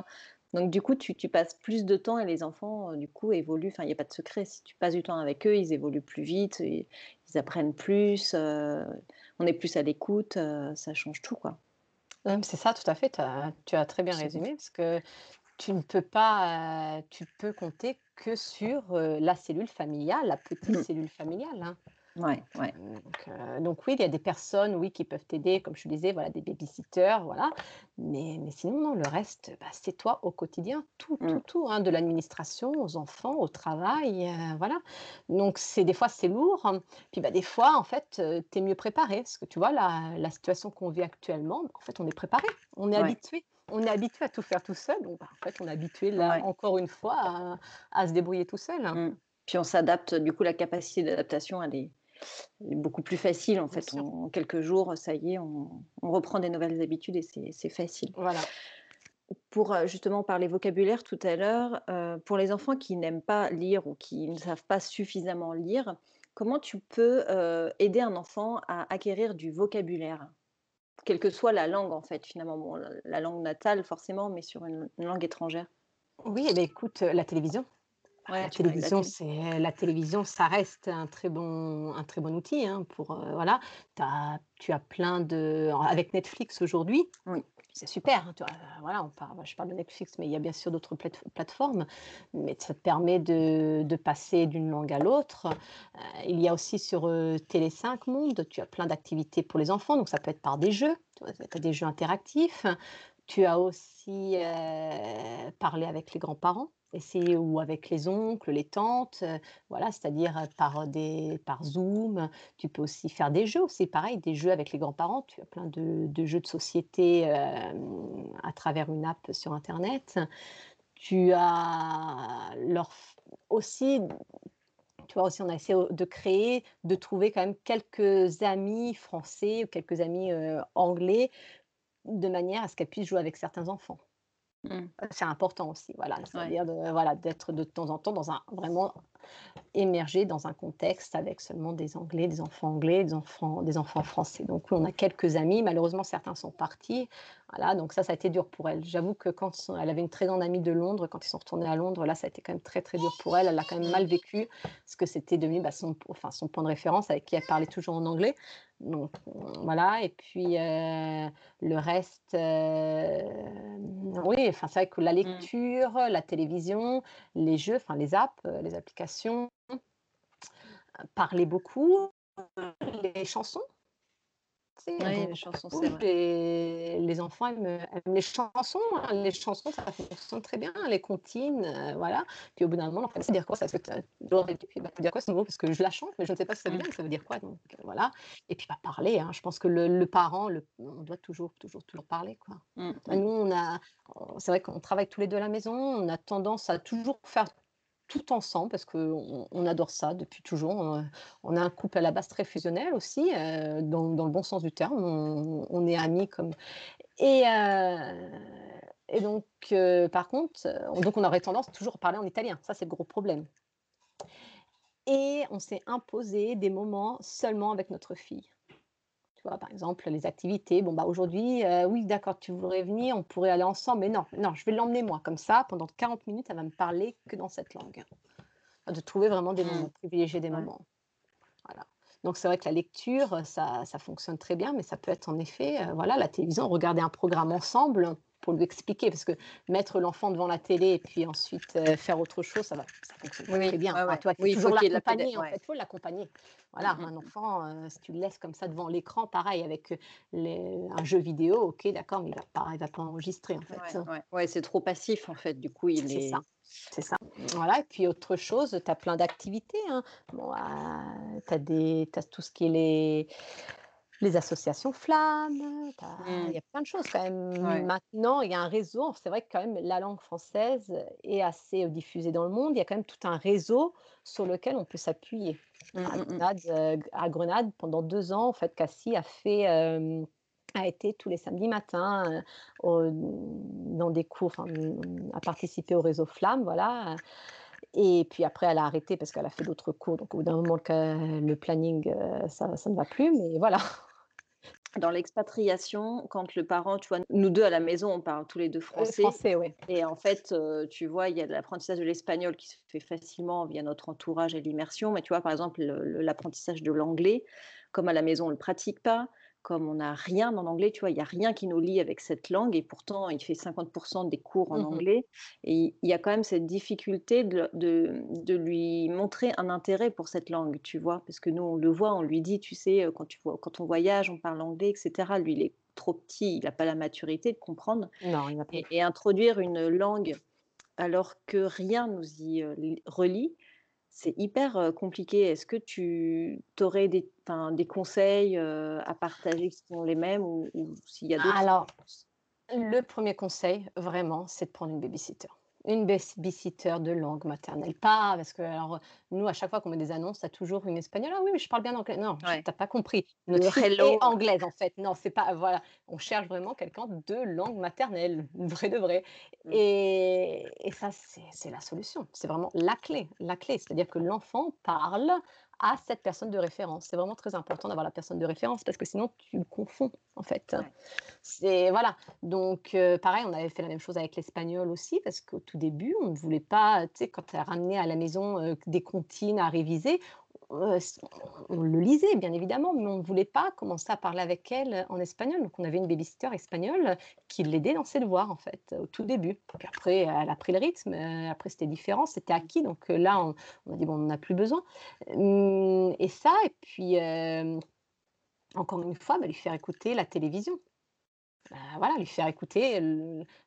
Donc du coup, tu, passes plus de temps et les enfants, du coup, évoluent. Enfin, il n'y a pas de secret. Si tu passes du temps avec eux, ils évoluent plus vite, ils apprennent plus, on est plus à l'écoute, ça change tout, quoi. c'est ça, tout à fait. tu as très bien résumé parce que tu ne peux pas, tu peux compter que sur la cellule familiale, la petite mmh. cellule familiale. Hein. Ouais, ouais. Donc, oui, il y a des personnes, oui, qui peuvent t'aider, comme je disais, voilà, des babysitters, voilà. Mais, mais sinon, non, le reste, bah, c'est toi au quotidien, tout, tout, mmh. tout, hein, de l'administration aux enfants, au travail, voilà. Donc c'est des fois c'est lourd, hein. puis bah, des fois, en fait, tu es mieux préparé, parce que tu vois, la, la situation qu'on vit actuellement, en fait, on est préparé, on est habitué on est habitué à tout faire tout seul, donc bah, en fait, on est habitué, là, encore une fois, à, se débrouiller tout seul. Hein. Mmh. Puis on s'adapte, du coup, la capacité d'adaptation, elle est, beaucoup plus facile, en fait. en quelques jours, ça y est, on, reprend des nouvelles habitudes et c'est facile. Voilà. Pour euh, justement parler vocabulaire tout à l'heure, euh, pour les enfants qui n'aiment pas lire ou qui ne savent pas suffisamment lire, comment tu peux euh, aider un enfant à acquérir du vocabulaire? Quelle que soit la langue, en fait, finalement. la langue natale, forcément, mais sur une, langue étrangère. Oui, eh ben, écoute, la télévision. La télévision, c'est la télévision, ça reste un très bon, un très bon outil hein, pour voilà. As, tu as plein de avec Netflix aujourd'hui. Oui c'est super. Hein, voilà, on parle, je parle de Netflix, mais il y a bien sûr d'autres plateformes. Mais ça te permet de, passer d'une langue à l'autre. Euh, il y a aussi sur euh, Télé 5 Monde, tu as plein d'activités pour les enfants. Donc ça peut être par des jeux, tu as des jeux interactifs. Tu as aussi euh, parlé avec les grands-parents essayer ou avec les oncles, les tantes, voilà, c'est-à-dire par des par Zoom. Tu peux aussi faire des jeux aussi, pareil, des jeux avec les grands-parents. Tu as plein de, jeux de société à travers une app sur internet. Tu as aussi tu vois aussi, on a essayé de créer, de trouver quand même quelques amis français ou quelques amis anglais de manière à ce qu'elles puissent jouer avec certains enfants. Mmh. C'est important aussi, voilà, c'est-à-dire de, voilà, d'être de temps en temps dans un vraiment émerger dans un contexte avec seulement des Anglais, des enfants anglais, des enfants, des enfants français. Donc on a quelques amis, malheureusement certains sont partis. Voilà, donc ça, ça a été dur pour elle. J'avoue que quand elle avait une très grande amie de Londres, quand ils sont retournés à Londres, là, ça a été quand même très très dur pour elle. Elle a quand même mal vécu parce que c'était devenu bah, son, enfin, son point de référence avec qui elle parlait toujours en anglais. Donc voilà, et puis euh, le reste, euh, oui, enfin c'est vrai que la mmh. lecture, la télévision, les jeux, enfin les apps, euh, les applications, parler beaucoup, les chansons. Oui, elles les chansons, c'est vrai. les enfants aiment, aiment les chansons, hein. Les chansons, ça fonctionne très bien, les comptines, heu, voilà. Puis au bout d'un moment, l'enfant: «Ça veut dire quoi ça? Est-ce que tu as» puis bah: «Ça veut dire quoi ce mot? Parce que je la chante, mais je ne sais pas si ça veut Mmh. dire, ça veut dire quoi?» donc voilà. Et puis, bah, parler, hein. Je pense que le le parent, le on doit toujours, toujours, toujours parler, quoi. Mmh mh. nous, on a c'est vrai qu'on travaille tous les 2 à la maison, on a tendance à toujours faire tout ensemble parce qu'on on adore ça depuis toujours, on a un couple à la base très fusionnel aussi, heu, dans dans le bon sens du terme. On est amis comme et heu et donc par contre, donc on aurait tendance toujours à parler en italien, ça c'est le gros problème. Et on s'est imposé des moments seulement avec notre fille. Tu vois? Par exemple, les activités, bon, bah, aujourd'hui, heu, oui d'accord, tu voudrais venir, on pourrait aller ensemble, mais non, non, je vais l'emmener moi, comme ça pendant 40 minutes, elle va me parler que dans cette langue. De trouver vraiment des Mmh. moments, privilégier des moments. Voilà. Donc c'est vrai que la lecture, ça ça fonctionne très bien, mais ça peut être en effet, heu, voilà, la télévision, regarder un programme ensemble pour lui expliquer, parce que mettre l'enfant devant la télé et puis ensuite, heu, faire autre chose, ça va ça fonctionne pas très Oui, bien. ouais, Enfin, il faut Oui, il faut l'accompagner, en fait, faut l'accompagner. Voilà, mh, un mmh. enfant, heu, si tu le laisses comme ça devant l'écran, pareil avec, heu, les un jeu vidéo, OK, d'accord, mais il va pas il va pas enregistrer, en fait. Ouais, ouais. Ouais, c'est trop passif, en fait, du coup, il C'est ça, est c'est ça. Voilà et puis autre chose, tu as plein d'activités, hein. Bon, ah, tu as des tu as tout ce qui est les les associations flammes, as il Mmh. y a plein de choses quand même. Ouais. Maintenant, il y a un réseau, c'est vrai que quand même la langue française est assez, heu, diffusée dans le monde. Il y a quand même tout un réseau sur lequel on peut s'appuyer. Mmh À mh, mmh. Grenade, heu, g à Grenade, pendant 2 ans, en fait, Cassie a fait, hem, a été tous les samedis matins, au dans des cours, mmh, a participé au réseau flamme, voilà, et puis après elle a arrêté parce qu'elle a fait d'autres cours, donc au bout d'un moment le planning, ça ne va plus, mais voilà. Dans l'expatriation, quand le parent, tu vois, nous 2 à la maison, on parle tous les 2 Heu, français. français, ouais. et en fait, heu, tu vois, il y a l'apprentissage de l'espagnol qui se fait facilement via notre entourage et l'immersion, mais tu vois, par exemple, le le l'apprentissage de l'anglais, comme à la maison, on le pratique pas, comme on n'a rien en anglais, tu vois, il y a rien qui nous lie avec cette langue et pourtant il fait 50% des cours en Mmh mh. anglais et il y a quand même cette difficulté de de de lui montrer un intérêt pour cette langue, tu vois? Parce que nous, on le voit, on lui dit: «Tu sais, heu, quand tu vois quand on voyage, on parle anglais et cetera». Lui, il est trop petit, il a pas la maturité de comprendre Non, il pas. et et introduire une langue alors que rien nous y, li relie, c'est hyper, compliqué. Est-ce que tu aurais des conseils, à partager qui sont les mêmes ou ou s'il y a d'autres Alors, le 1er conseil, vraiment, c'est de prendre une baby-sitter. Une baby-sitter de langue maternelle. Pas parce que alors, nous, à chaque fois qu'on met des annonces, tu as toujours une espagnole: «Ah oui, mais je parle bien anglais». Non, j Ouais. tu as pas compris. Notre Le fille est hello, anglaise, en fait. Non, c'est pas voilà, on cherche vraiment quelqu'un de langue maternelle, vrai de vrai Mmh. et et ça, c'est c'est la solution. C'est vraiment la clé, la clé. C'est-à-dire que l'enfant parle à cette personne de référence. C'est vraiment très important d'avoir la personne de référence parce que sinon tu le confonds, en fait. Ouais. C'est voilà, donc heu, pareil, on avait fait la même chose avec l'espagnol aussi parce qu'au tout début, on ne voulait pas, tu sais, quand elle ramenait à la maison, heu, des comptines à réviser, heu, s on le lisait bien évidemment, mais on ne voulait pas commencer à parler avec elle en espagnol. Donc on avait une baby-sitter espagnole qui l'aidait dans ses devoirs, en fait, au tout début. Puis après, elle a pris le rythme, heu, après c'était différent, c'était acquis, donc heu, là, on a dit: «Bon, on en a plus besoin». Mmh et ça et puis, encore une fois, bah, lui faire écouter la télévision. Bah, voilà, lui faire écouter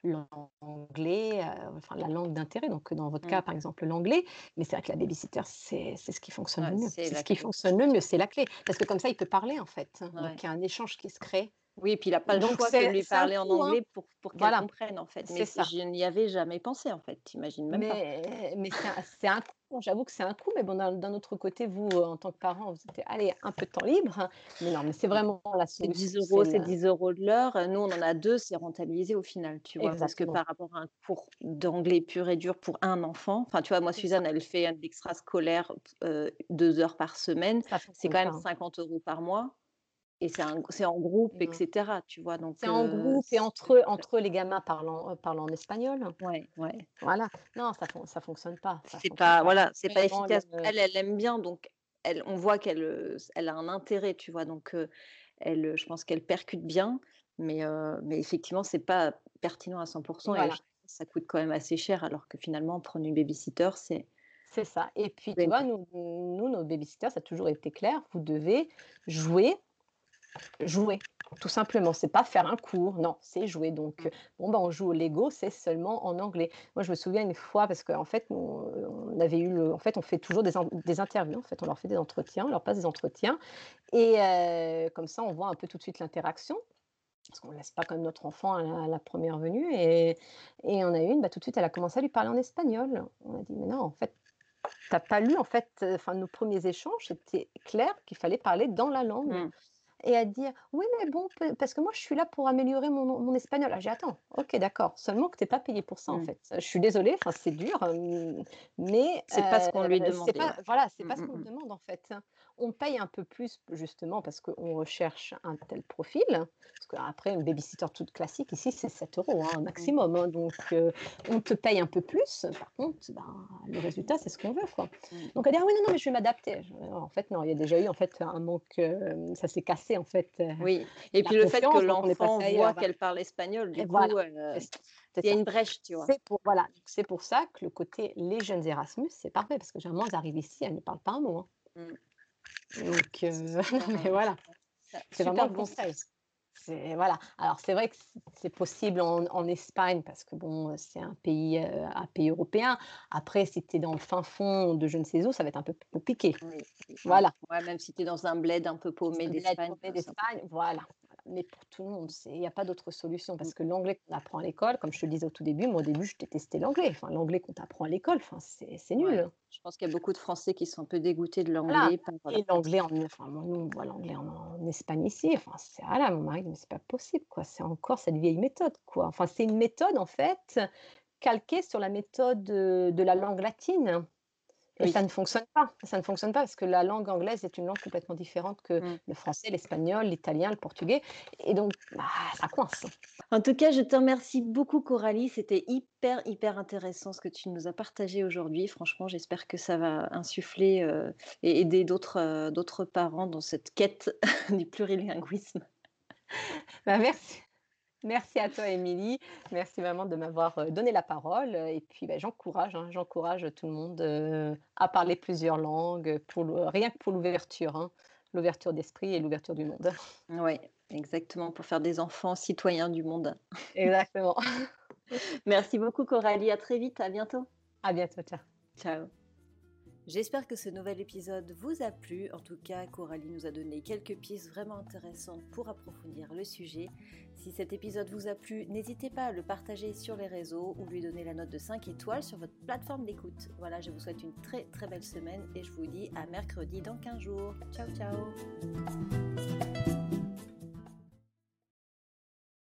l'anglais, heu, enfin la langue d'intérêt, donc dans votre cas, Mmh. par exemple, l'anglais, mais c'est vrai que la baby-sitter, c'est c'est ce qui fonctionne le mieux. c'est ce qui fonctionne le mieux, c'est la clé parce que comme ça, il peut parler, en fait, donc Ouais. il y a un échange qui se crée. Oui et puis il a pas le Donc choix que de lui un parler en hein. anglais pour pour qu'elle Voilà, comprenne, en fait, mais ça. je n'y avais jamais pensé, en fait, tu imagines même pas. Mais mais c'est un un coût, j'avoue que c'est un coût, mais bon, d'un autre côté, vous, heu, en tant que parent, vous dites: «Allez, un peu de temps libre», mais non, mais c'est Mmh. vraiment la C'est solution, 10 c'est €, c'est le 10 € de l'heure, heu, nous, on en a 2, c'est rentabilisé au final, tu vois? Parce que par rapport à un cours d'anglais pur et dur pour un enfant, enfin, tu vois, moi. Suzanne, elle fait de l'extrascolaire, heu, 2 heures par semaine, c'est quand même hein? 50 € par mois et c'est en groupe Mmh. cetera, tu vois? Donc C'est en groupe et entre entre les gamins parlant, parlant en espagnol. ouais, ouais. Voilà. Non, ça fon ça fonctionne pas, C'est pas pas. voilà, c'est pas le efficace. Elle, elle aime bien donc elle on voit qu'elle, elle a un intérêt, tu vois? Donc elle, je pense qu'elle percute bien, mais mais effectivement, c'est pas pertinent à 100 et voilà, j ça coûte quand même assez cher alors que finalement prendre une baby-sitter, c'est c'est ça et puis tu vois, nous nous, nos baby-sitters, ça a toujours été clair, vous devez jouer jouer. Tout simplement, c'est pas faire un cours, non, c'est jouer. Donc, bon, ben, on joue au Lego, c'est seulement en anglais. Moi, je me souviens une fois, parce qu'en fait, on, avait eu le, en fait, on fait toujours des, des, interviews, en fait, on leur fait des entretiens, on leur passe des entretiens, et comme ça, on voit un peu tout de suite l'interaction parce qu'on ne laisse pas comme notre enfant à la, première venue. Et, et, on a eu une, bah, tout de suite, elle a commencé à lui parler en espagnol. On a dit, mais non, en fait, tu n'as pas lu, en fait, enfin, nos premiers échanges, c'était clair qu'il fallait parler dans la langue. Mmh et à dire oui mais bon parce que moi je suis là pour améliorer mon, mon espagnol. Ah, j'ai attends, ok d'accord, seulement que tu n'es pas payé pour ça en mmh. fait. Je suis désolée, enfin c'est dur, mais c'est pas ce qu'on lui demande. Voilà, c'est pas ce qu'on demande en fait. On paye un peu plus justement parce qu'on recherche un tel profil. Parce qu'après une babysitter toute classique ici c'est 7 euros hein, maximum, hein, donc on te paye un peu plus. Par contre, ben, le résultat c'est ce qu'on veut quoi. Donc à dire ah oui non non mais je vais m'adapter. En fait non, il y a déjà eu en fait un manque, ça s'est cassé en fait. Euh, oui, et puis le fait que l'enfant voit qu'elle parle espagnol, du coup, euh, il y a une brèche, tu vois. C'est pour, voilà, c'est pour ça que le côté les jeunes Erasmus, c'est parfait, parce que généralement, elles arrivent ici, elles ne parlent pas un mot. Hein. Mmh. Donc, euh, mais voilà, c'est vraiment bon conseil voilà. Alors c'est vrai que c'est possible en, Espagne parce que bon, c'est un pays, euh, un pays européen. Après, si tu es dans le fin fond de je ne sais où, ça va être un peu plus compliqué. Voilà. même si tu es dans un bled un peu paumé d'Espagne. Voilà mais pour tout le monde, il n'y a pas d'autre solution parce mmh. que l'anglais qu'on apprend à l'école, comme je te le disais au tout début, moi au début je détestais l'anglais. Enfin, l'anglais qu'on t'apprend à l'école, enfin, c'est nul. Je pense qu'il y a beaucoup de Français qui sont un peu dégoûtés de l'anglais. Et l'anglais, en, enfin, nous on voit l'anglais en, Espagne ici. Enfin, c'est voilà, mon mari, mais c'est pas possible, quoi. C'est encore cette vieille méthode, quoi. Enfin, c'est une méthode en fait calquée sur la méthode de la langue latine. Et ça ne fonctionne pas. Ça ne fonctionne pas parce que la langue anglaise est une langue complètement différente que mmh. le français, l'espagnol, l'italien, le portugais. Et donc, bah, ça coince. En tout cas, je te remercie beaucoup, Coralie. C'était hyper, hyper intéressant ce que tu nous as partagé aujourd'hui. Franchement, j'espère que ça va insuffler euh, et aider d'autres euh, parents dans cette quête du plurilinguisme. Bah, merci. Merci à toi, Émilie. Merci vraiment de m'avoir donné la parole. Et puis, bah, j'encourage, hein, j'encourage tout le monde à parler plusieurs langues, pour rien que pour l'ouverture, hein, l'ouverture d'esprit et l'ouverture du monde. Oui, exactement, pour faire des enfants citoyens du monde. Exactement. Merci beaucoup, Coralie. À très vite. À bientôt. À bientôt. Ciao. Ciao. J'espère que ce nouvel épisode vous a plu. En tout cas, Coralie nous a donné quelques pistes vraiment intéressantes pour approfondir le sujet. Si cet épisode vous a plu, n'hésitez pas à le partager sur les réseaux ou lui donner la note de 5 étoiles sur votre plateforme d'écoute. Voilà, je vous souhaite une très très belle semaine et je vous dis à mercredi dans 15 jours. Ciao ciao